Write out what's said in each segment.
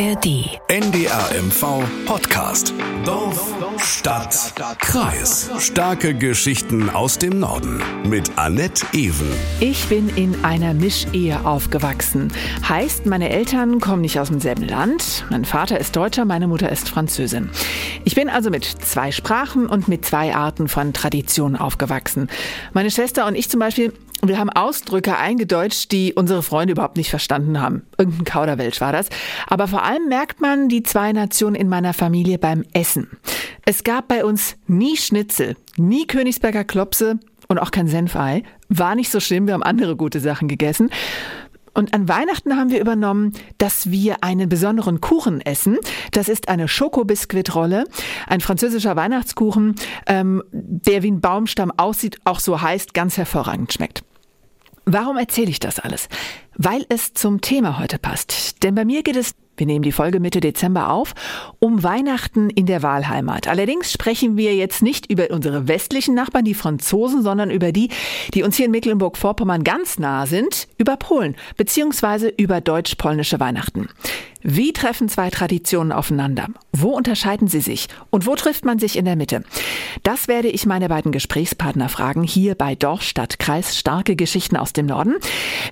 ARD. NDR MV Podcast. Dorf, Stadt, Kreis. Starke Geschichten aus dem Norden. Mit Annette Ewen. Ich bin in einer Mischehe aufgewachsen. Heißt, meine Eltern kommen nicht aus demselben Land. Mein Vater ist Deutscher, meine Mutter ist Französin. Ich bin also mit zwei Sprachen und mit zwei Arten von Traditionen aufgewachsen. Meine Schwester und ich zum Beispiel wir haben Ausdrücke eingedeutscht, die unsere Freunde überhaupt nicht verstanden haben. Irgendein Kauderwelsch war das. Aber vor allem merkt man die zwei Nationen in meiner Familie beim Essen. Es gab bei uns nie Schnitzel, nie Königsberger Klopse und auch kein Senfei. War nicht so schlimm, wir haben andere gute Sachen gegessen. Und an Weihnachten haben wir übernommen, dass wir einen besonderen Kuchen essen. Das ist eine Schokobiskuitrolle, ein französischer Weihnachtskuchen, ähm, der wie ein Baumstamm aussieht, auch so heißt, ganz hervorragend schmeckt. Warum erzähle ich das alles? Weil es zum Thema heute passt. Denn bei mir geht es wir nehmen die Folge Mitte Dezember auf, um Weihnachten in der Wahlheimat. Allerdings sprechen wir jetzt nicht über unsere westlichen Nachbarn, die Franzosen, sondern über die, die uns hier in Mecklenburg-Vorpommern ganz nah sind, über Polen, beziehungsweise über deutsch-polnische Weihnachten. Wie treffen zwei Traditionen aufeinander? Wo unterscheiden sie sich? Und wo trifft man sich in der Mitte? Das werde ich meine beiden Gesprächspartner fragen, hier bei Dorf, Stadt, Kreis, starke Geschichten aus dem Norden.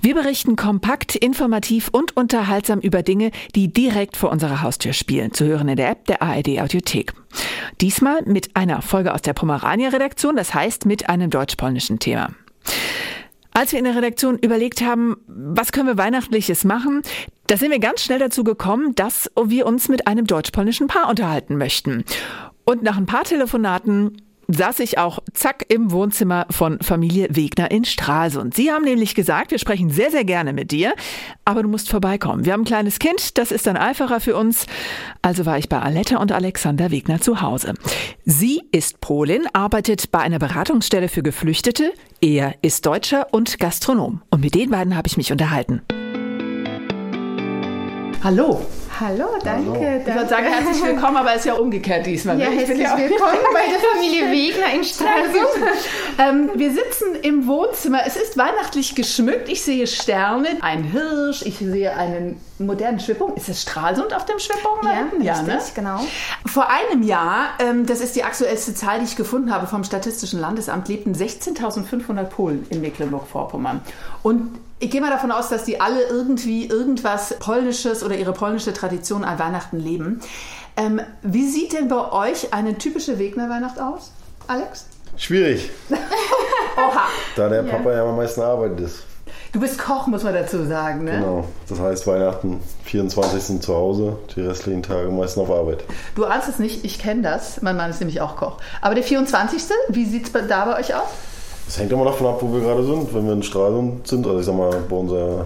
Wir berichten kompakt, informativ und unterhaltsam über Dinge, die direkt vor unserer Haustür spielen. Zu hören in der App der ARD Audiothek. Diesmal mit einer Folge aus der Pomerania-Redaktion, das heißt mit einem deutsch-polnischen Thema. Als wir in der Redaktion überlegt haben, was können wir Weihnachtliches machen, da sind wir ganz schnell dazu gekommen, dass wir uns mit einem deutsch-polnischen Paar unterhalten möchten. Und nach ein paar Telefonaten saß ich auch zack im Wohnzimmer von Familie Wegner in Stralsund. Sie haben nämlich gesagt, wir sprechen sehr, sehr gerne mit dir, aber du musst vorbeikommen. Wir haben ein kleines Kind, das ist dann einfacher für uns. Also war ich bei Aletta und Alexander Wegner zu Hause. Sie ist Polin, arbeitet bei einer Beratungsstelle für Geflüchtete. Er ist Deutscher und Gastronom. Und mit den beiden habe ich mich unterhalten. Hallo. Hallo, danke. Hallo. danke. Ich würde sagen, herzlich willkommen, aber es ist ja umgekehrt diesmal. Ja, herzlich ja willkommen bei der Familie Wegner in Stralsund. ähm, wir sitzen im Wohnzimmer. Es ist weihnachtlich geschmückt. Ich sehe Sterne, ein Hirsch, ich sehe einen modernen Schwibbogen. Ist es Stralsund auf dem Schwibbogen? Ja, ja richtig, ne? genau. Vor einem Jahr, ähm, das ist die aktuellste Zahl, die ich gefunden habe vom Statistischen Landesamt, lebten 16.500 Polen in Mecklenburg-Vorpommern. Und ich gehe mal davon aus, dass die alle irgendwie irgendwas Polnisches oder ihre polnische Tradition an Weihnachten leben. Ähm, wie sieht denn bei euch eine typische Wegner-Weihnacht aus, Alex? Schwierig. Oha. Da der Papa ja, ja am meisten arbeitet ist. Du bist Koch, muss man dazu sagen, ne? Genau. Das heißt, Weihnachten 24. zu Hause, die restlichen Tage meistens auf Arbeit. Du ahnst es nicht, ich kenne das. Mein Mann ist nämlich auch Koch. Aber der 24. Wie sieht es da bei euch aus? Das hängt immer davon ab, wo wir gerade sind. Wenn wir in Stralsund sind, also ich sag mal, bei unserer,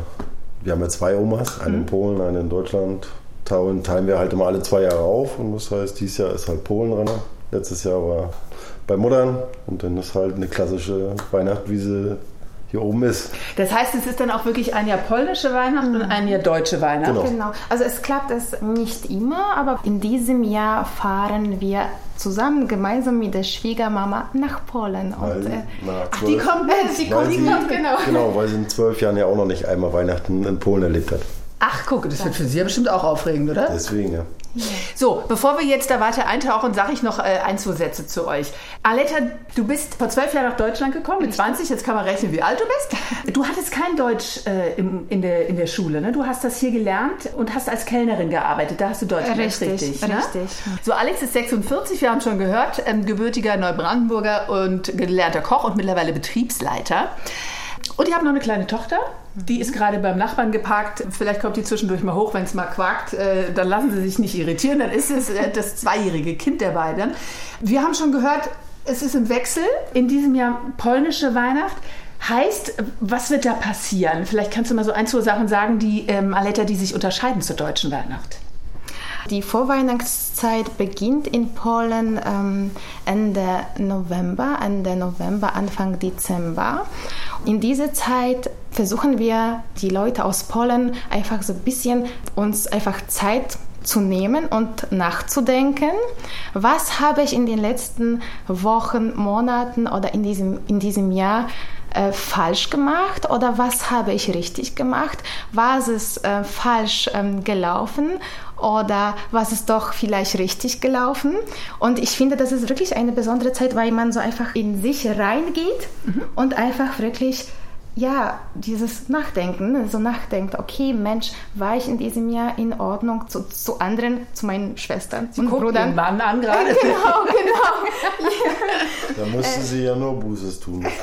wir haben ja zwei Omas, eine in mhm. Polen, eine in Deutschland. Teilen, teilen wir halt immer alle zwei Jahre auf. Und das heißt, dieses Jahr ist halt Polen dran. Letztes Jahr war bei Muttern. Und dann ist halt eine klassische Weihnacht, wie sie hier oben ist. Das heißt, es ist dann auch wirklich ein Jahr polnische Weihnacht mhm. und ein Jahr deutsche Weihnacht. Genau. genau. Also es klappt es nicht immer, aber in diesem Jahr fahren wir zusammen gemeinsam mit der Schwiegermama nach Polen. Weil, und, äh, ach, die kommt, die kommt, die kommt, genau. Genau, weil sie in zwölf Jahren ja auch noch nicht einmal Weihnachten in Polen erlebt hat. Ach, guck, das wird für Sie ja bestimmt auch aufregend, oder? Deswegen, ja. So, bevor wir jetzt da weiter eintauchen, sage ich noch äh, ein, zwei Sätze zu euch. Aletta, du bist vor zwölf Jahren nach Deutschland gekommen, mit 20, jetzt kann man rechnen, wie alt du bist. Du hattest kein Deutsch äh, im, in, der, in der Schule, ne? Du hast das hier gelernt und hast als Kellnerin gearbeitet, da hast du Deutsch gelernt, richtig. Richtig, ne? richtig. So, Alex ist 46, wir haben schon gehört, ähm, gebürtiger Neubrandenburger und gelernter Koch und mittlerweile Betriebsleiter. Und ihr habt noch eine kleine Tochter, die ist gerade beim Nachbarn geparkt. Vielleicht kommt die zwischendurch mal hoch, wenn es mal quakt. Äh, dann lassen sie sich nicht irritieren. Dann ist es äh, das zweijährige Kind der beiden. Wir haben schon gehört, es ist im Wechsel. In diesem Jahr polnische Weihnacht. Heißt, was wird da passieren? Vielleicht kannst du mal so ein, zwei Sachen sagen, die ähm, Aletta, die sich unterscheiden zur deutschen Weihnacht. Die Vorweihnachtszeit beginnt in Polen ähm, Ende November, Ende November, Anfang Dezember. In dieser Zeit versuchen wir, die Leute aus Polen einfach so ein bisschen uns einfach Zeit zu nehmen und nachzudenken, was habe ich in den letzten Wochen, Monaten oder in diesem, in diesem Jahr äh, falsch gemacht oder was habe ich richtig gemacht? Was ist äh, falsch ähm, gelaufen? oder was ist doch vielleicht richtig gelaufen. Und ich finde, das ist wirklich eine besondere Zeit, weil man so einfach in sich reingeht mhm. und einfach wirklich ja, dieses Nachdenken, so nachdenkt, okay, Mensch, war ich in diesem Jahr in Ordnung zu, zu anderen, zu meinen Schwestern Sie und Brüdern? Den Mann an gerade. Genau, genau. ja. Da musste äh, sie ja nur Bußes tun.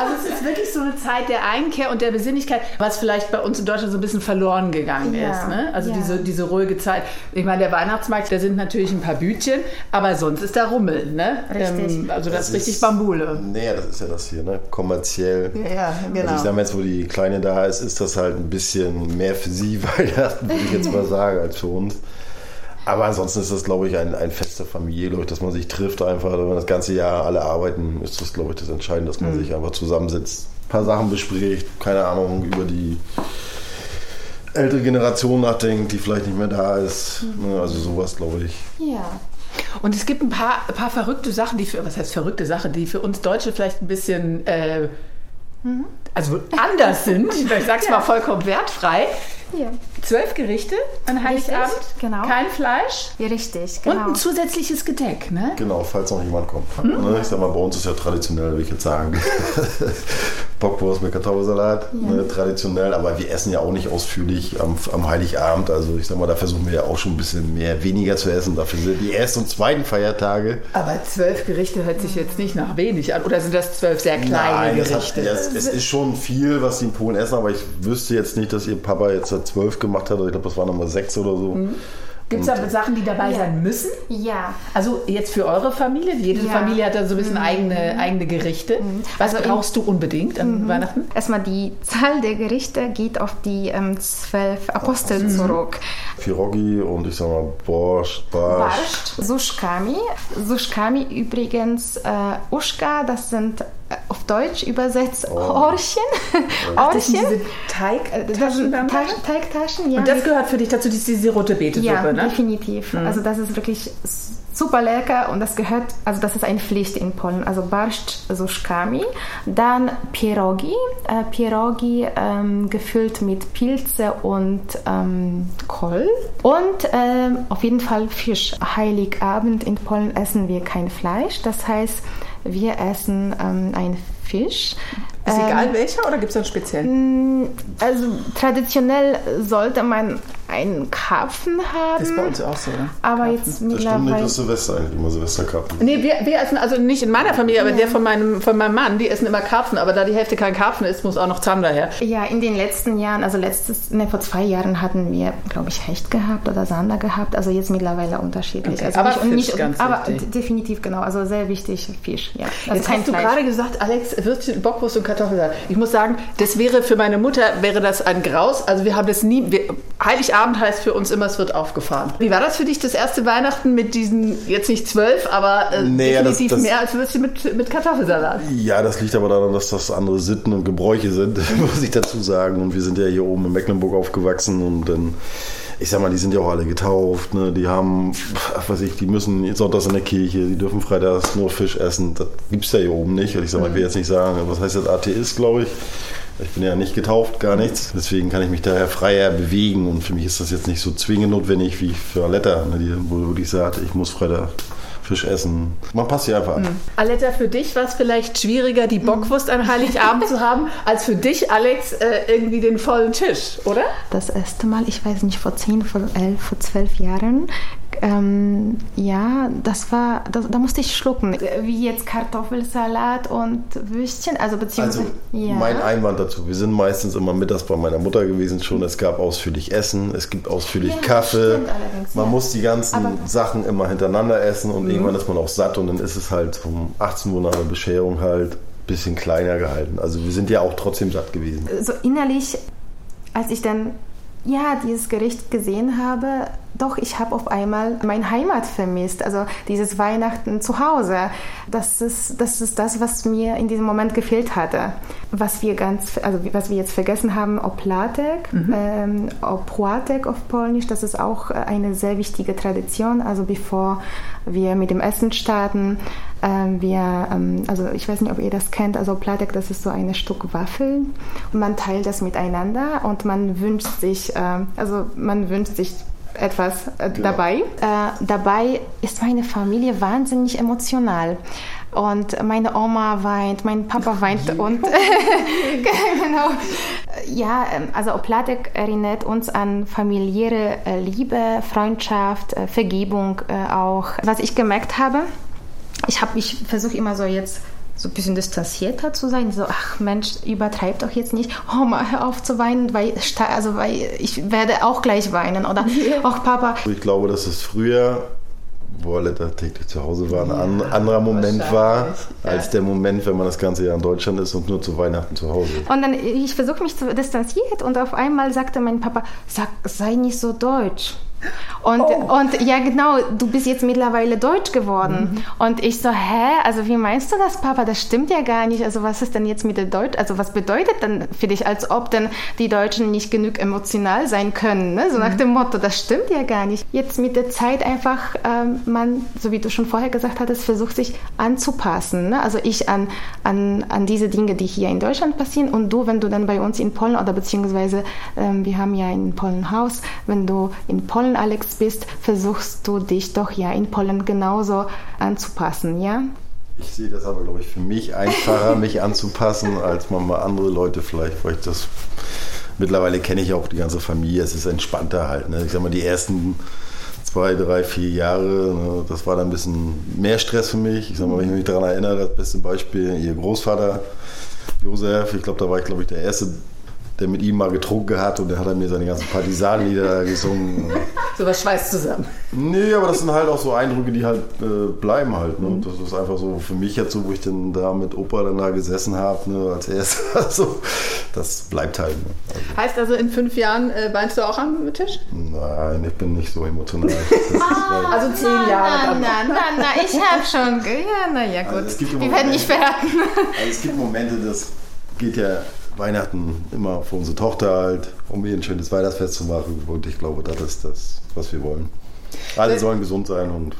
Also es ist wirklich so eine Zeit der Einkehr und der Besinnlichkeit, was vielleicht bei uns in Deutschland so ein bisschen verloren gegangen ja. ist. Ne? Also ja. diese, diese ruhige Zeit. Ich meine, der Weihnachtsmarkt, da sind natürlich ein paar Bütchen, aber sonst ist da Rummel. Ne? Richtig. Ähm, also das, das ist richtig Bambule. Nee, das ist ja das hier, ne? kommerziell. Ja, Genau. Also ich sage mal jetzt, wo die Kleine da ist, ist das halt ein bisschen mehr für sie Weihnachten, würde ich jetzt mal sagen, als für uns. Aber ansonsten ist das, glaube ich, ein, ein Fest der Familie, glaube ich, dass man sich trifft einfach. Wenn man das ganze Jahr alle arbeiten, ist das, glaube ich, das Entscheidende, dass man mhm. sich einfach zusammensitzt, ein paar Sachen bespricht, keine Ahnung, über die ältere Generation nachdenkt, die vielleicht nicht mehr da ist. Mhm. Also sowas, glaube ich. Ja. Und es gibt ein paar, ein paar verrückte Sachen, die für, was heißt verrückte Sachen, die für uns Deutsche vielleicht ein bisschen äh, Mhm. Also anders sind, ich sage es ja. mal vollkommen wertfrei. Ja. Zwölf Gerichte an Heiligabend, genau. kein Fleisch. Ja, richtig, genau. Und ein zusätzliches Gedeck, ne? Genau, falls noch jemand kommt. Mhm. Ich sag mal, bei uns ist ja traditionell, würde ich jetzt sagen, Bockwurst mit Kartoffelsalat, ja. ne, traditionell, aber wir essen ja auch nicht ausführlich am, am, Heiligabend. Also ich sag mal, da versuchen wir ja auch schon ein bisschen mehr, weniger zu essen. Dafür sind die ersten und zweiten Feiertage. Aber zwölf Gerichte hört sich jetzt nicht nach wenig an. Oder sind das zwölf sehr kleine Nein, Gerichte? Hat, es, es ist schon viel, was die in Polen essen, aber ich wüsste jetzt nicht, dass ihr Papa jetzt zwölf gemacht hat. Ich glaube, das war Nummer sechs oder so. Mhm. Gibt es da Sachen, die dabei ja. sein müssen? Ja. Also jetzt für eure Familie? Jede ja. Familie hat da so ein bisschen mhm. eigene, eigene Gerichte. Mhm. Was also brauchst du unbedingt an mhm. Weihnachten? Erstmal die Zahl der Gerichte geht auf die ähm, zwölf Apostel mhm. zurück. Pierogi und ich sag mal Borscht, Barsch. Sushkami. Sushkami übrigens äh, Uschka, das sind auf Deutsch übersetzt oh. Orchen. Ach, Orchen. Diese Teigtaschen. Äh, Teigtaschen, ja. Und das gehört für dich dazu, diese rote Betesuppe, ja, ne? definitiv. Mhm. Also das ist wirklich super lecker und das gehört, also das ist eine Pflicht in Polen. Also Barszcz Suszkami, dann Pierogi, äh, Pierogi ähm, gefüllt mit Pilze und ähm, Kohl und ähm, auf jeden Fall Fisch. Heiligabend in Polen essen wir kein Fleisch, das heißt, wir essen ähm, einen Fisch. Ist egal ähm, welcher oder gibt es einen speziellen? Also traditionell sollte man einen Karpfen haben. Das ist bei uns auch so, oder? Aber Karpfen. jetzt mittlerweile... Das stimmt nicht, dass Silvester eigentlich immer Silvesterkarpfen Nee, wir, wir essen, also nicht in meiner Familie, aber ja. der von meinem, von meinem Mann, die essen immer Karpfen. Aber da die Hälfte kein Karpfen ist, muss auch noch Zander her. Ja, in den letzten Jahren, also letztes, ne, vor zwei Jahren hatten wir, glaube ich, Hecht gehabt oder Sander gehabt. Also jetzt mittlerweile unterschiedlich. Okay. Also aber nicht, Fisch, nicht, ganz aber wichtig. definitiv, genau. Also sehr wichtig, Fisch, ja. Also jetzt hast du gerade gesagt, Alex, Würstchen, Bockwurst und Kartoffelsalat. Ich muss sagen, das wäre für meine Mutter, wäre das ein Graus. Also wir haben das nie, wir, Heiligabend heißt für uns immer es wird aufgefahren. Wie war das für dich, das erste Weihnachten mit diesen, jetzt nicht zwölf, aber äh, nee, definitiv das, das, mehr als Würstchen mit, mit Kartoffelsalat? Ja, das liegt aber daran, dass das andere Sitten und Gebräuche sind, muss ich dazu sagen. Und wir sind ja hier oben in Mecklenburg aufgewachsen und dann ich sag mal, die sind ja auch alle getauft, ne? die haben, was ich, die müssen sonntags in der Kirche, die dürfen freitags nur Fisch essen. Das gibt es ja hier oben nicht. Und ich sag mal, ich will jetzt nicht sagen, was heißt das Atheist, glaube ich. Ich bin ja nicht getauft, gar nichts. Deswegen kann ich mich daher freier bewegen. Und für mich ist das jetzt nicht so zwingend notwendig wie für Aletta, ne, die, wo wirklich sagt, ich muss Freitag Fisch essen. Man passt sich einfach an. Mhm. Aletta, für dich war es vielleicht schwieriger, die Bockwurst an Heiligabend zu haben, als für dich, Alex, äh, irgendwie den vollen Tisch, oder? Das erste Mal, ich weiß nicht, vor zehn, vor elf, vor zwölf Jahren, ähm, ja, das war, das, da musste ich schlucken. Wie jetzt Kartoffelsalat und Würstchen, also beziehungsweise. Also ja. mein Einwand dazu, wir sind meistens immer mittags bei meiner Mutter gewesen schon. Es gab ausführlich Essen, es gibt ausführlich ja, Kaffee. Man ja. muss die ganzen Aber Sachen immer hintereinander essen und mhm. irgendwann ist man auch satt und dann ist es halt um 18 Uhr nach der Bescherung halt ein bisschen kleiner gehalten. Also wir sind ja auch trotzdem satt gewesen. So innerlich, als ich dann ja, dieses Gericht gesehen habe, doch, ich habe auf einmal meine Heimat vermisst. Also dieses Weihnachten zu Hause. Das ist, das ist das, was mir in diesem Moment gefehlt hatte. Was wir ganz, also was wir jetzt vergessen haben, Oplatek, mhm. ähm, Opłatek auf Polnisch, das ist auch eine sehr wichtige Tradition. Also bevor wir mit dem Essen starten, Ähm, wir, ähm, also ich weiß nicht, ob ihr das kennt, also Platek, das ist so ein Stück Waffel und man teilt das miteinander und man wünscht sich, ähm, also man wünscht sich etwas äh, Genau. dabei. Äh, dabei ist meine Familie wahnsinnig emotional. Und meine Oma weint, mein Papa weint und genau. Ja, ähm, also Oplatek erinnert uns an familiäre äh, Liebe, Freundschaft, äh, Vergebung auch. Was ich gemerkt habe, ich habe mich versuche immer so jetzt so ein bisschen distanzierter zu sein, so ach Mensch, übertreib doch jetzt nicht, oh mal hör auf zu weinen, weil also weil ich werde auch gleich weinen oder? Ach Papa, Ich glaube, dass es früher, wo alle da täglich zu Hause waren, ein an, anderer Moment war, als der Moment, wenn man das ganze Jahr in Deutschland ist und nur zu Weihnachten zu Hause. Ist. Und dann, ich versuche mich zu distanziert und auf einmal sagte mein Papa, sag, sei nicht so deutsch. Und, und ja, genau, du bist jetzt mittlerweile deutsch geworden. Und ich so, hä? Also wie meinst du das, Papa? Das stimmt ja gar nicht. Also was ist denn jetzt mit der Deutsch? Also was bedeutet dann für dich, als ob denn die Deutschen nicht genug emotional sein können? Ne? So nach dem Motto, das stimmt ja gar nicht. Jetzt mit der Zeit einfach, ähm, man, so wie du schon vorher gesagt hattest, versucht sich anzupassen. Ne? Also ich an, an, an diese Dinge, die hier in Deutschland passieren und du, wenn du dann bei uns in Polen oder beziehungsweise ähm, wir haben ja in Polen Haus, wenn du in Polen, Alex, bist, versuchst du dich doch ja in Polen genauso anzupassen, ja? Ich sehe das aber, glaube ich, für mich einfacher, mich anzupassen, als man mal andere Leute vielleicht, weil ich das mittlerweile kenne ich auch die ganze Familie, es ist entspannter halt. Ne? Ich sag mal, die ersten zwei, drei, vier Jahre, ne, das war dann ein bisschen mehr Stress für mich. Ich sag mal, wenn ich mich daran erinnere, das beste Beispiel, ihr Großvater Josef, ich glaube, da war ich, glaube ich, der Erste, der mit ihm mal getrunken hat und der hat dann mir seine ganzen Partisanenlieder gesungen. Sowas schweißt zusammen. Nee, aber das sind halt auch so Eindrücke, die halt äh, bleiben halt. Ne? Das ist einfach so für mich jetzt so, wo ich dann da mit Opa dann da gesessen habe, ne, als erster. Also, das bleibt halt. Ne? Also, Heißt also, in fünf Jahren äh, weinst du auch am Tisch? nein, ich bin nicht so emotional. Das ist, halt- Also zehn Jahre. Nein, nein, nein, nein, ich habe schon, ja, na ja, gut. Also es gibt wir immer werden nicht verraten. also es gibt Momente, das geht ja Weihnachten immer für unsere Tochter halt, um ihr ein schönes Weihnachtsfest zu machen. Und ich glaube, das ist das, was wir wollen. Alle sollen gesund sein und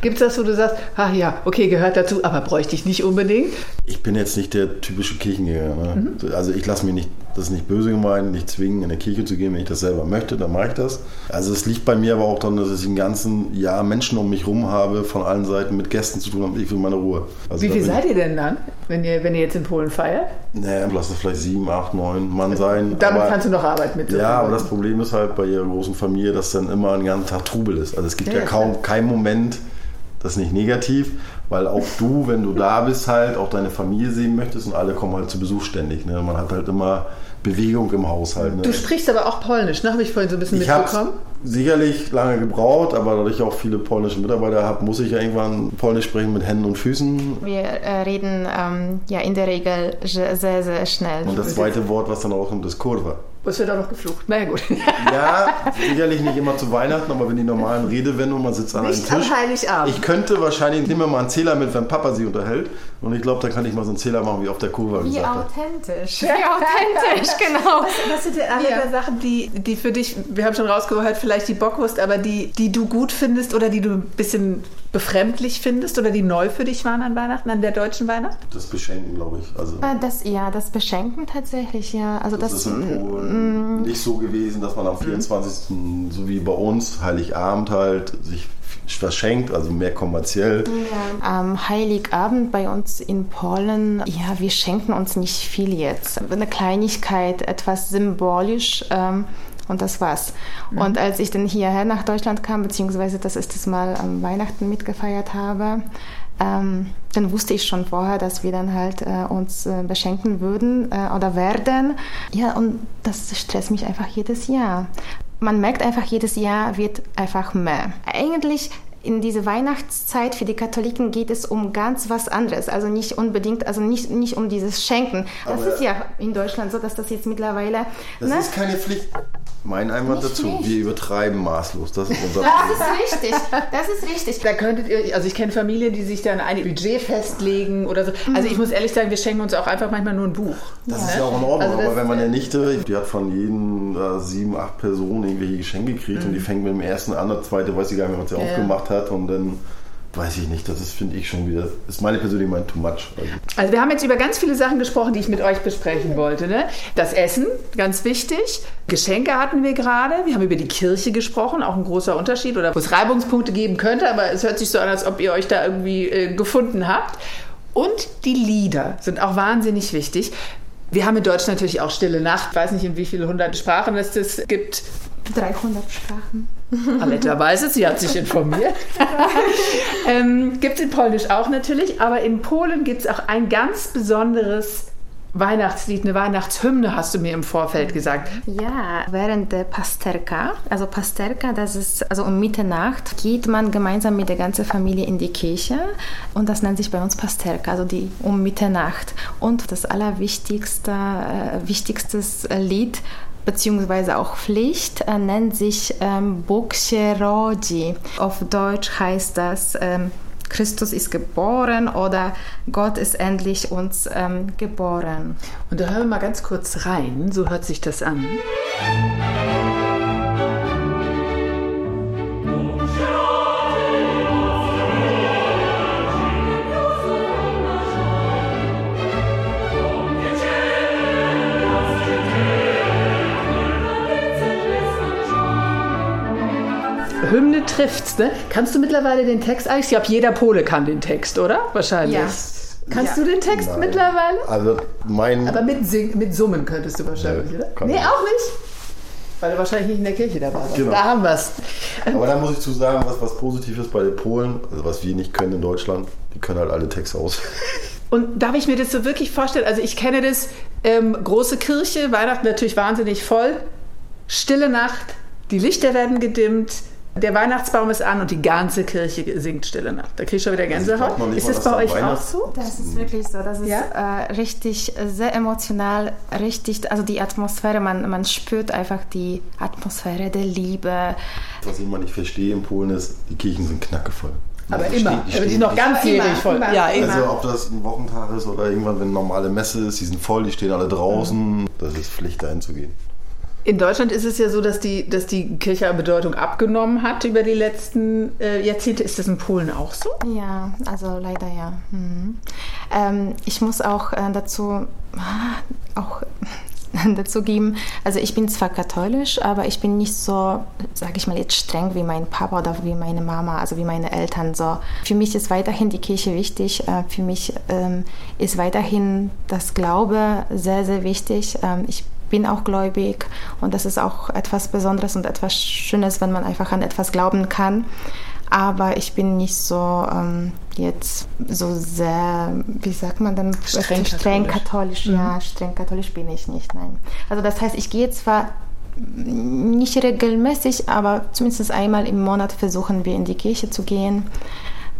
Gibt es das, wo du sagst, ach ja, okay, gehört dazu, aber bräuchte ich nicht unbedingt? Ich bin jetzt nicht der typische Kirchengänger. Ne? Also ich lasse mich nicht, das ist nicht böse gemeint, nicht zwingen, in der Kirche zu gehen. Wenn ich das selber möchte, dann mache ich das. Also es liegt bei mir aber auch daran, dass ich ein ganzen Jahr Menschen um mich rum habe, von allen Seiten mit Gästen zu tun habe. Ich will meine Ruhe. Also Wie viel seid ihr denn dann, wenn ihr, wenn ihr jetzt in Polen feiert? Naja, lass es vielleicht sieben, acht, neun Mann sein. Damit aber, kannst du noch Arbeit mit. ja, aber das Problem ist halt bei ihrer großen Familie, dass dann immer einen ganzen Tag Trubel ist. Also es gibt Ja, ja, kaum keinen Moment, das ist nicht negativ, weil auch du, wenn du da bist, halt auch deine Familie sehen möchtest und alle kommen halt zu Besuch ständig. Ne? Man hat halt immer Bewegung im Haushalt. Ne? Du sprichst aber auch Polnisch, ne? Habe ich vorhin so ein bisschen Ich habe mitbekommen. sicherlich lange gebraucht, aber dadurch ich auch viele polnische Mitarbeiter habe, muss ich ja irgendwann Polnisch sprechen mit Händen und Füßen. Wir äh, reden ähm, ja in der Regel sehr, sehr, schnell. Und das zweite Wort, was dann auch kommt, ist Kurva. Es wird auch noch geflucht. Na ja, gut. Ja, sicherlich nicht immer zu Weihnachten, aber wenn die normalen Redewendungen, man sitzt an einem Nicht am Tisch. Heiligabend. Ich könnte wahrscheinlich, nehmen wir mal einen Zähler mit, wenn Papa sie unterhält. Und ich glaube, da kann ich mal so einen Zähler machen, wie auf der Kurve Wie gesagt hat. authentisch. Wie authentisch, genau. Was sind denn alle Ja. der Sachen, die, die für dich, wir haben schon rausgehört, vielleicht die Bockwurst, aber die, die du gut findest oder die du ein bisschen befremdlich findest oder die neu für dich waren an Weihnachten, an der deutschen Weihnacht? Das Beschenken, glaube ich. Also, Äh, Das, ja, das Beschenken tatsächlich, ja. Also das, das, ist in Polen nicht so gewesen, dass man am 24. so wie bei uns, Heiligabend halt, sich verschenkt, also mehr kommerziell. Am Heiligabend bei uns in Polen, ja, wir schenken uns nicht viel jetzt. Eine Kleinigkeit, etwas symbolisch. Ähm, und das war's. Und als ich dann hierher nach Deutschland kam, beziehungsweise das erste Mal am Weihnachten mitgefeiert habe, ähm, dann wusste ich schon vorher, dass wir dann halt äh, uns äh, beschenken würden äh, oder werden. Ja, und das stresst mich einfach jedes Jahr. Man merkt einfach, jedes Jahr wird einfach mehr. Eigentlich in diese Weihnachtszeit für die Katholiken geht es um ganz was anderes. Also nicht unbedingt, also nicht, nicht um dieses Schenken. Das Aber- ist ja in Deutschland so, dass das jetzt mittlerweile. Das ne? ist keine Pflicht. Mein Einwand Nicht dazu, Pflicht. wir übertreiben maßlos. Das ist unser das Problem. ist richtig. Das ist richtig. Da könntet ihr, also ich kenne Familien, die sich dann ein Budget festlegen oder so. Also ich muss ehrlich sagen, wir schenken uns auch einfach manchmal nur ein Buch. Das ist ja auch in Ordnung, Also aber wenn man eine Nichte, die hat von jeden äh, sieben, acht Personen irgendwelche Geschenke gekriegt und die fängt mit dem ersten an, der zweite weiß sie gar nicht mehr, was sie Ja, ja. aufgemacht hat und dann weiß ich nicht, das ist, finde ich, schon wieder, ist meine persönliche Meinung too much. Also, also, wir haben jetzt über ganz viele Sachen gesprochen, die ich mit euch besprechen wollte. Ne? Das Essen, ganz wichtig. Geschenke hatten wir gerade. Wir haben über die Kirche gesprochen, auch ein großer Unterschied oder wo es Reibungspunkte geben könnte, aber es hört sich so an, als ob ihr euch da irgendwie äh, gefunden habt. Und die Lieder sind auch wahnsinnig wichtig. Wir haben in Deutsch natürlich auch Stille Nacht. Ich weiß nicht, in wie viele hundert Sprachen es das gibt. 300 Sprachen. Aletta weiß es, sie hat sich informiert. ähm, gibt es in Polnisch auch natürlich, aber in Polen gibt es auch ein ganz besonderes Weihnachtslied, eine Weihnachtshymne, hast du mir im Vorfeld gesagt. Ja, während der Pasterka, also Pasterka, das ist also um Mitternacht, geht man gemeinsam mit der ganzen Familie in die Kirche und das nennt sich bei uns Pasterka, also die um Mitternacht. Und das allerwichtigste, äh, wichtigstes Lied beziehungsweise auch Pflicht äh, nennt sich ähm, Bokscheroji. Auf Deutsch heißt das ähm, Christus ist geboren oder Gott ist endlich uns ähm, geboren. Und da hören wir mal ganz kurz rein, so hört sich das an. Trifft's, ne? Kannst du mittlerweile den Text eigentlich? Ich glaube, jeder Pole kann den Text, oder? Wahrscheinlich. Ja. Kannst ja. du den Text Nein. mittlerweile? Also mein. Aber mit, Sing mit Summen könntest du wahrscheinlich, nee, oder? Nee, auch nicht. Weil du wahrscheinlich nicht in der Kirche dabei warst. Genau. Da haben wir es. Aber da muss ich zu sagen, was, was positiv ist bei den Polen, also was wir nicht können in Deutschland, die können halt alle Texte aus. Und darf ich mir das so wirklich vorstellen? Also ich kenne das, ähm, große Kirche, Weihnachten natürlich wahnsinnig voll, stille Nacht, die Lichter werden gedimmt, der Weihnachtsbaum ist an und die ganze Kirche singt Stille Nacht. Da kriege ich schon wieder Gänsehaut. Also ist das bei euch auch so? Das ist wirklich so. Das ist ja? äh, richtig, äh, sehr emotional, richtig, also die Atmosphäre, man, man spürt einfach die Atmosphäre der Liebe. Was ich immer nicht verstehe in Polen ist, die Kirchen sind knackevoll. Aber immer, stehen, die, aber die sind noch ganzjährig voll. Immer. Ja, immer. Also ob das ein Wochentag ist oder irgendwann, wenn normale Messe ist, die sind voll, die stehen alle draußen. Mhm. Das ist Pflicht, dahin zu gehen. In Deutschland ist es ja so, dass die, dass die Kirche Bedeutung abgenommen hat über die letzten äh, Jahrzehnte. Ist das in Polen auch so? Ja, also leider ja. Mhm. Ähm, ich muss auch äh, dazu ah, auch dazu geben, also ich bin zwar katholisch, aber ich bin nicht so, sage ich mal jetzt streng wie mein Papa oder wie meine Mama, also wie meine Eltern. So für mich ist weiterhin die Kirche wichtig. Äh, für mich ähm, ist weiterhin das Glaube sehr sehr wichtig. Ähm, ich bin auch gläubig und das ist auch etwas Besonderes und etwas Schönes, wenn man einfach an etwas glauben kann. Aber ich bin nicht so ähm, jetzt so sehr, wie sagt man dann, streng, streng katholisch. katholisch. Mhm. Ja, streng katholisch bin ich nicht, nein. Also das heißt, ich gehe zwar nicht regelmäßig, aber zumindest einmal im Monat versuchen wir in die Kirche zu gehen.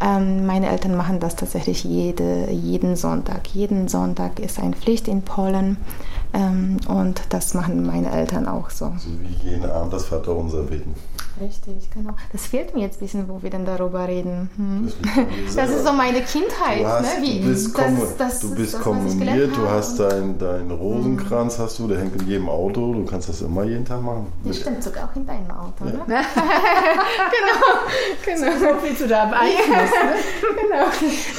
Ähm, meine Eltern machen das tatsächlich jede, jeden Sonntag. Jeden Sonntag ist eine Pflicht in Polen. Ähm, und das machen meine Eltern auch so. So wie jeden Abend das Vaterunser beten. Richtig, genau. Das fehlt mir jetzt ein bisschen, wo wir denn darüber reden. Hm. Das, das, ist so meine Kindheit. Du, hast, ne? Wie, du bist, das, das, du bist kommuniert, du hast deinen dein Rosenkranz, hast du, der hängt in jedem Auto, du kannst das immer jeden Tag machen. Das stimmt sogar auch in deinem Auto, ja. ne? genau, genau. So viel zu deinem Einfluss. Ne? genau.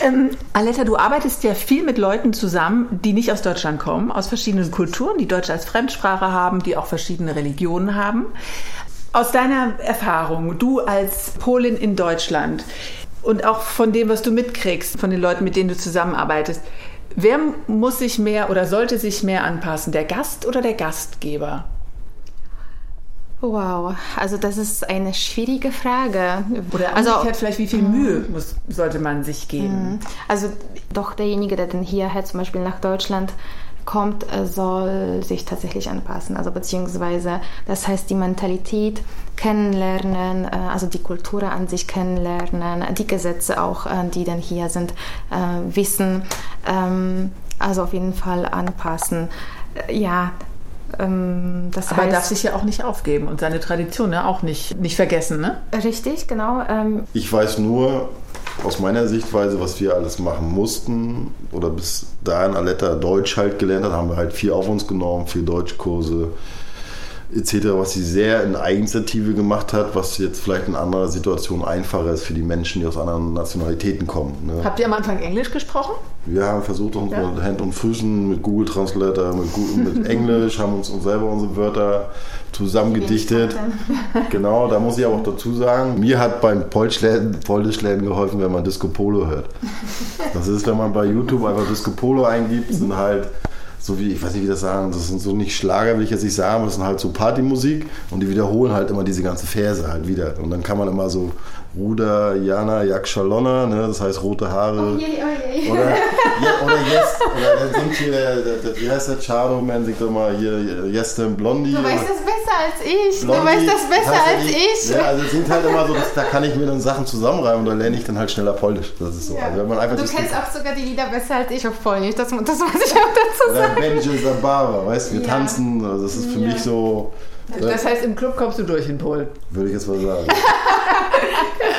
Ähm, Aletta, du arbeitest ja viel mit Leuten zusammen, die nicht aus Deutschland kommen, aus verschiedenen Kulturen, die Deutsch als Fremdsprache haben, die auch verschiedene Religionen haben. Aus deiner Erfahrung, du als Polin in Deutschland und auch von dem, was du mitkriegst, von den Leuten, mit denen du zusammenarbeitest, wer muss sich mehr oder sollte sich mehr anpassen, der Gast oder der Gastgeber? Wow, also das ist eine schwierige Frage. Oder also vielleicht, wie viel mhm. Mühe muss, sollte man sich geben? Mhm. Also doch derjenige, der dann hierher zum Beispiel nach Deutschland kommt, äh, soll sich tatsächlich anpassen. Also beziehungsweise, das heißt, die Mentalität kennenlernen, äh, also die Kultur an sich kennenlernen, die Gesetze auch, äh, die dann hier sind, wissen. Ähm, also auf jeden Fall anpassen. Ja, ähm, das Aber heißt, er darf sich ja auch nicht aufgeben und seine Tradition ne, auch nicht, nicht vergessen, ne? Richtig, genau. Ähm, ich weiß nur, aus meiner Sichtweise, was wir alles machen mussten oder bis dahin Aletta Deutsch halt gelernt hat, haben wir halt viel auf uns genommen, viel Deutschkurse, etc., was sie sehr in Eigeninitiative gemacht hat, was jetzt vielleicht in anderer Situation einfacher ist für die Menschen, die aus anderen Nationalitäten kommen. Ne? Habt ihr am Anfang Englisch gesprochen? Wir haben versucht, uns ja. mit Hand und Füßen, mit Google Translator, mit, mit Englisch, haben uns, uns selber unsere Wörter zusammengedichtet. Genau, da muss ich aber auch dazu sagen, mir hat beim Polnischläden geholfen, wenn man Disco Polo hört. Das ist, wenn man bei YouTube einfach Disco Polo eingibt, sind halt so wie, ich weiß nicht, wie das sagen, das sind so nicht Schlager, will ich jetzt nicht sagen, aber das sind halt so Partymusik und die wiederholen halt immer diese ganzen Verse halt wieder. Und dann kann man immer so Ruder Jana Yakshalona, ne, das heißt rote Haare. Oh je, oh je. Oder, ja, oder Yes, oder dann singt hier, der, der, wie heißt der Charo Man singt immer hier Yes, den Blondie. Du weißt das besser als ich. Blondie, du weißt das besser das heißt, als ich. Ja, also es sind halt immer so, dass, da kann ich mir dann Sachen zusammenreimen und dann lerne ich dann halt schneller Polnisch. Das ist so. Ja. Also wenn man einfach du kennst auch sogar die Lieder besser als ich auf Polnisch, das, das muss ich auch dazu sagen. Oder Benji Zabara, weißt du, wir ja. tanzen, also das ist für mich so... Das heißt, im Club kommst du durch in Polen. Würde ich jetzt mal sagen.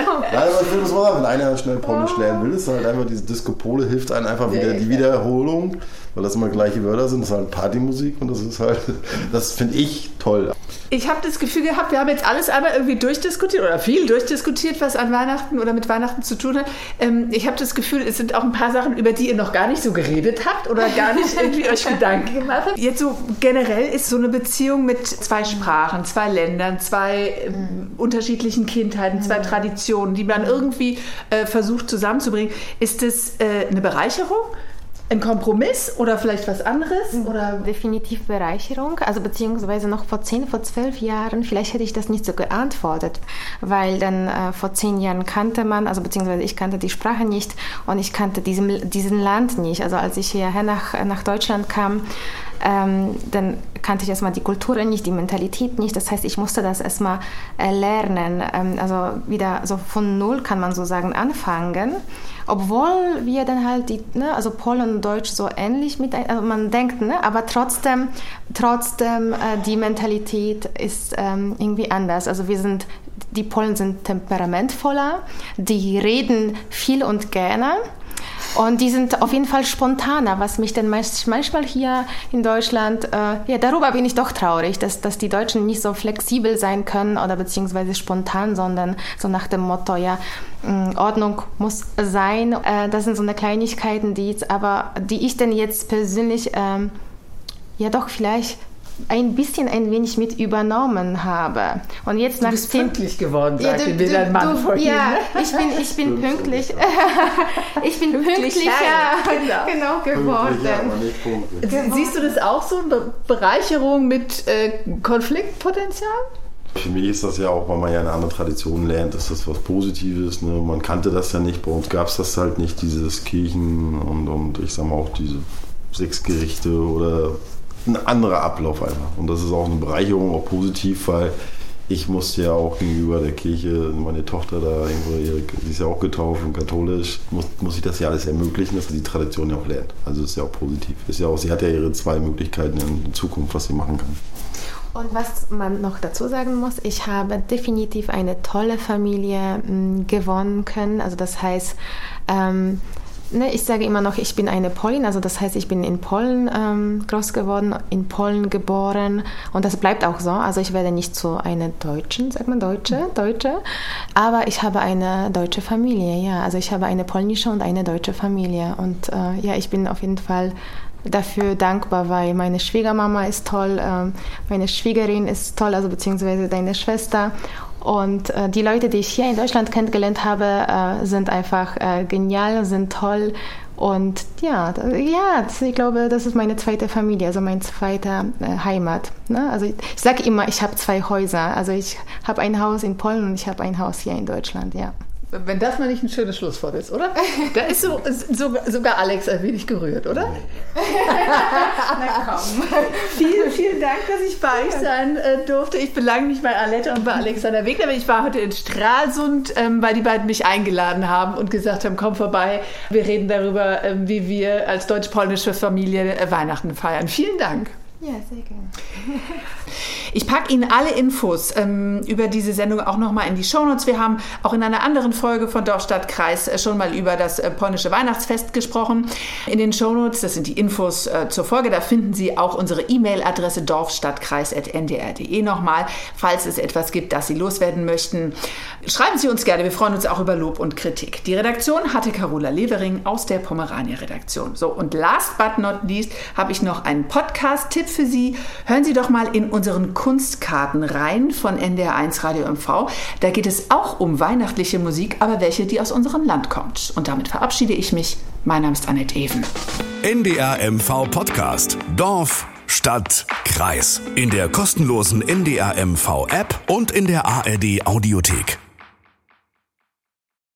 Nein, aber ich das mal, wenn einer schnell Polnisch lernen will, ist halt einfach diese Disco-Pole hilft einem einfach wieder die Wiederholung, weil das immer gleiche Wörter sind. Das ist halt Partymusik und das ist halt, das finde ich toll. Ich habe das Gefühl gehabt, wir haben jetzt alles einmal irgendwie durchdiskutiert oder viel durchdiskutiert, was an Weihnachten oder mit Weihnachten zu tun hat. Ähm, ich habe das Gefühl, es sind auch ein paar Sachen, über die ihr noch gar nicht so geredet habt oder gar nicht irgendwie euch Gedanken gemacht habt. Jetzt so generell ist so eine Beziehung mit zwei Sprachen, zwei Ländern, zwei ähm, unterschiedlichen Kindheiten, zwei Traditionen, die man irgendwie äh, versucht zusammenzubringen. Ist das äh, eine Bereicherung? Ein Kompromiss oder vielleicht was anderes? Mhm. Oder? Definitiv Bereicherung. Also beziehungsweise noch vor zehn, vor zwölf Jahren, vielleicht hätte ich das nicht so geantwortet, weil dann äh, vor zehn Jahren kannte man, also beziehungsweise ich kannte die Sprache nicht und ich kannte diesem, diesen Land nicht. Also als ich hierher nach, nach Deutschland kam, ähm, dann kannte ich erstmal die Kultur nicht, die Mentalität nicht. Das heißt, ich musste das erstmal äh, lernen. Ähm, also wieder so von Null kann man so sagen anfangen. Obwohl wir dann halt die, ne, also Polen und Deutsch so ähnlich mit, also man denkt, ne, aber trotzdem, trotzdem äh, die Mentalität ist ähm, irgendwie anders. Also wir sind, die Polen sind temperamentvoller, die reden viel und gerne. Und die sind auf jeden Fall spontaner, was mich dann manchmal hier in Deutschland, äh, ja, darüber bin ich doch traurig, dass, dass die Deutschen nicht so flexibel sein können oder beziehungsweise spontan, sondern so nach dem Motto, ja, mm, Ordnung muss sein. Äh, das sind so eine Kleinigkeiten, die jetzt aber, die ich denn jetzt persönlich, ähm, ja doch vielleicht ein bisschen ein wenig mit übernommen habe. Und jetzt nach du bist zehn pünktlich geworden, sagte ja, dein Mann vorhin. Ja, ne? ich bin, ich bin pünktlich. ich bin pünktlicher, genau. genau geworden. Genau. Siehst du das auch so, eine Bereicherung mit äh, Konfliktpotenzial? Für mich ist das ja auch, weil man ja eine andere Tradition lernt, ist das was Positives. Ne? Man kannte das ja nicht, bei uns gab es das halt nicht, dieses Kirchen und, und ich sag mal auch diese sechs Gerichte oder ein anderer Ablauf einfach. Und das ist auch eine Bereicherung, auch positiv, weil ich musste ja auch gegenüber der Kirche, meine Tochter da irgendwo, die ist ja auch getauft und katholisch, muss, muss ich das ja alles ermöglichen, dass sie die Tradition ja auch lernt. Also ist ja auch positiv. Ist ja auch, sie hat ja ihre zwei Möglichkeiten in Zukunft, was sie machen kann. Und was man noch dazu sagen muss, ich habe definitiv eine tolle Familie mh, mm, gewonnen können. Also das heißt, ähm, Ne, ich sage immer noch, ich bin eine Polin, also das heißt, ich bin in Polen ähm, groß geworden, in Polen geboren und das bleibt auch so. Also ich werde nicht so eine Deutschen, sagt man Deutsche, Deutsche, aber ich habe eine deutsche Familie, ja. Also ich habe eine polnische und eine deutsche Familie und äh, ja, ich bin auf jeden Fall dafür dankbar, weil meine Schwiegermama ist toll, äh, meine Schwiegerin ist toll, also beziehungsweise deine Schwester und äh, die Leute, die ich hier in Deutschland kennengelernt habe, äh, sind einfach äh, genial, sind toll. Und ja, ja, ich glaube, das ist meine zweite Familie, also mein zweiter äh, Heimat. Ne? Also ich, ich sage immer, ich habe zwei Häuser. Also ich habe ein Haus in Polen und ich habe ein Haus hier in Deutschland, ja. Wenn das mal nicht ein schönes Schlusswort ist, oder? Da ist so, so, sogar Alex ein wenig gerührt, oder? Na komm. vielen, vielen Dank, dass ich bei euch sein äh, durfte. Ich belange mich bei Aletta und bei Alexander Wegner. Ich war heute in Stralsund, ähm, weil die beiden mich eingeladen haben und gesagt haben, komm vorbei. Wir reden darüber, ähm, wie wir als deutsch-polnische Familie äh, Weihnachten feiern. Vielen Dank. Ja, sehr gerne. Ich packe Ihnen alle Infos ähm, über diese Sendung auch nochmal in die Shownotes. Wir haben auch in einer anderen Folge von Dorf, Stadt, Kreis äh, schon mal über das äh, polnische Weihnachtsfest gesprochen. In den Shownotes, das sind die Infos äh, zur Folge, da finden Sie auch unsere E-Mail-Adresse dorfstadtkreis.ndr.de nochmal, falls es etwas gibt, das Sie loswerden möchten. Schreiben Sie uns gerne, wir freuen uns auch über Lob und Kritik. Die Redaktion hatte Carola Levering aus der Pomerania-Redaktion. So, und last but not least habe ich noch einen Podcast-Tipp für Sie. Hören Sie doch mal in unseren Kunstkarten rein von NDR1 Radio MV. Da geht es auch um weihnachtliche Musik, aber welche, die aus unserem Land kommt. Und damit verabschiede ich mich. Mein Name ist Annette Even. NDR MV Podcast. Dorf, Stadt, Kreis. In der kostenlosen NDR MV App und in der ARD Audiothek.